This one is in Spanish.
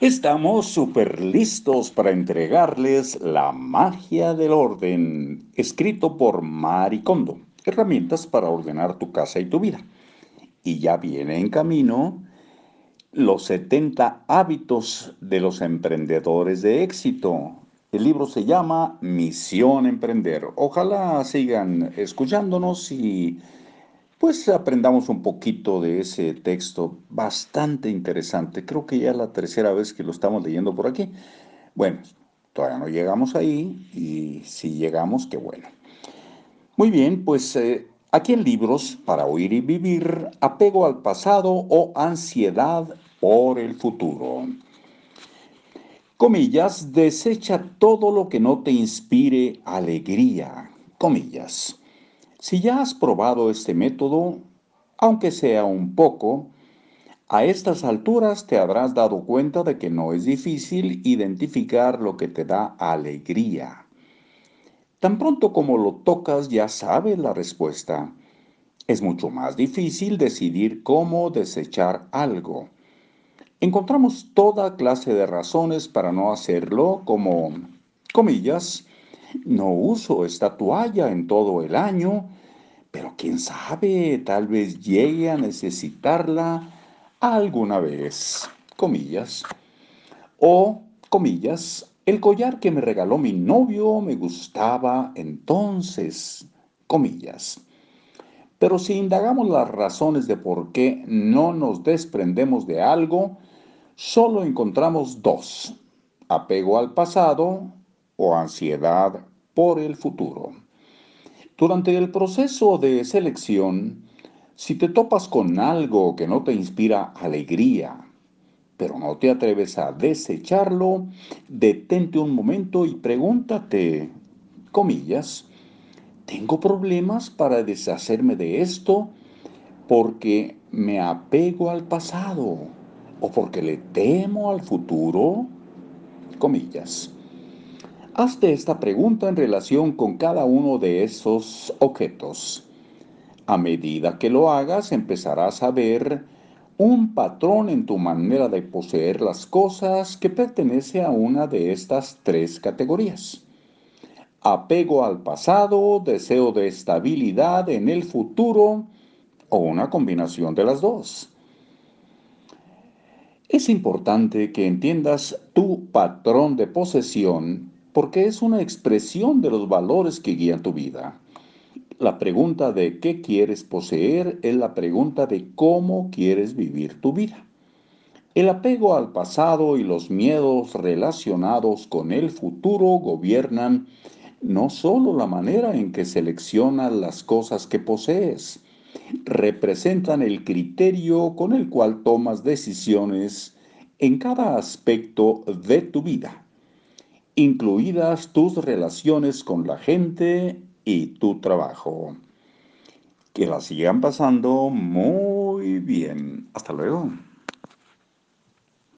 Estamos súper listos para entregarles La magia del orden, escrito por Maricondo, herramientas para ordenar tu casa y tu vida. Y ya viene en camino los 70 hábitos de los emprendedores de éxito. El libro se llama Misión Emprender. Ojalá sigan escuchándonos y pues aprendamos un poquito de ese texto bastante interesante. Creo que ya es la tercera vez que lo estamos leyendo por aquí. Bueno, todavía no llegamos ahí y si llegamos, qué bueno. Muy bien, pues eh, aquí en libros para oír y vivir, apego al pasado o ansiedad por el futuro. Comillas, desecha todo lo que no te inspire alegría. Comillas. Si ya has probado este método, aunque sea un poco, a estas alturas te habrás dado cuenta de que no es difícil identificar lo que te da alegría. Tan pronto como lo tocas ya sabes la respuesta. Es mucho más difícil decidir cómo desechar algo. Encontramos toda clase de razones para no hacerlo, como, comillas, no uso esta toalla en todo el año, pero quién sabe, tal vez llegue a necesitarla alguna vez, comillas. O, comillas, el collar que me regaló mi novio me gustaba entonces, comillas. Pero si indagamos las razones de por qué no nos desprendemos de algo, solo encontramos dos, apego al pasado o ansiedad por el futuro. Durante el proceso de selección, si te topas con algo que no te inspira alegría, pero no te atreves a desecharlo, detente un momento y pregúntate, comillas, ¿tengo problemas para deshacerme de esto porque me apego al pasado o porque le temo al futuro? Comillas. Hazte esta pregunta en relación con cada uno de esos objetos. A medida que lo hagas, empezarás a ver un patrón en tu manera de poseer las cosas que pertenece a una de estas tres categorías. Apego al pasado, deseo de estabilidad en el futuro o una combinación de las dos. Es importante que entiendas tu patrón de posesión porque es una expresión de los valores que guían tu vida. La pregunta de qué quieres poseer es la pregunta de cómo quieres vivir tu vida. El apego al pasado y los miedos relacionados con el futuro gobiernan no solo la manera en que seleccionas las cosas que posees, representan el criterio con el cual tomas decisiones en cada aspecto de tu vida incluidas tus relaciones con la gente y tu trabajo. Que la sigan pasando muy bien. Hasta luego.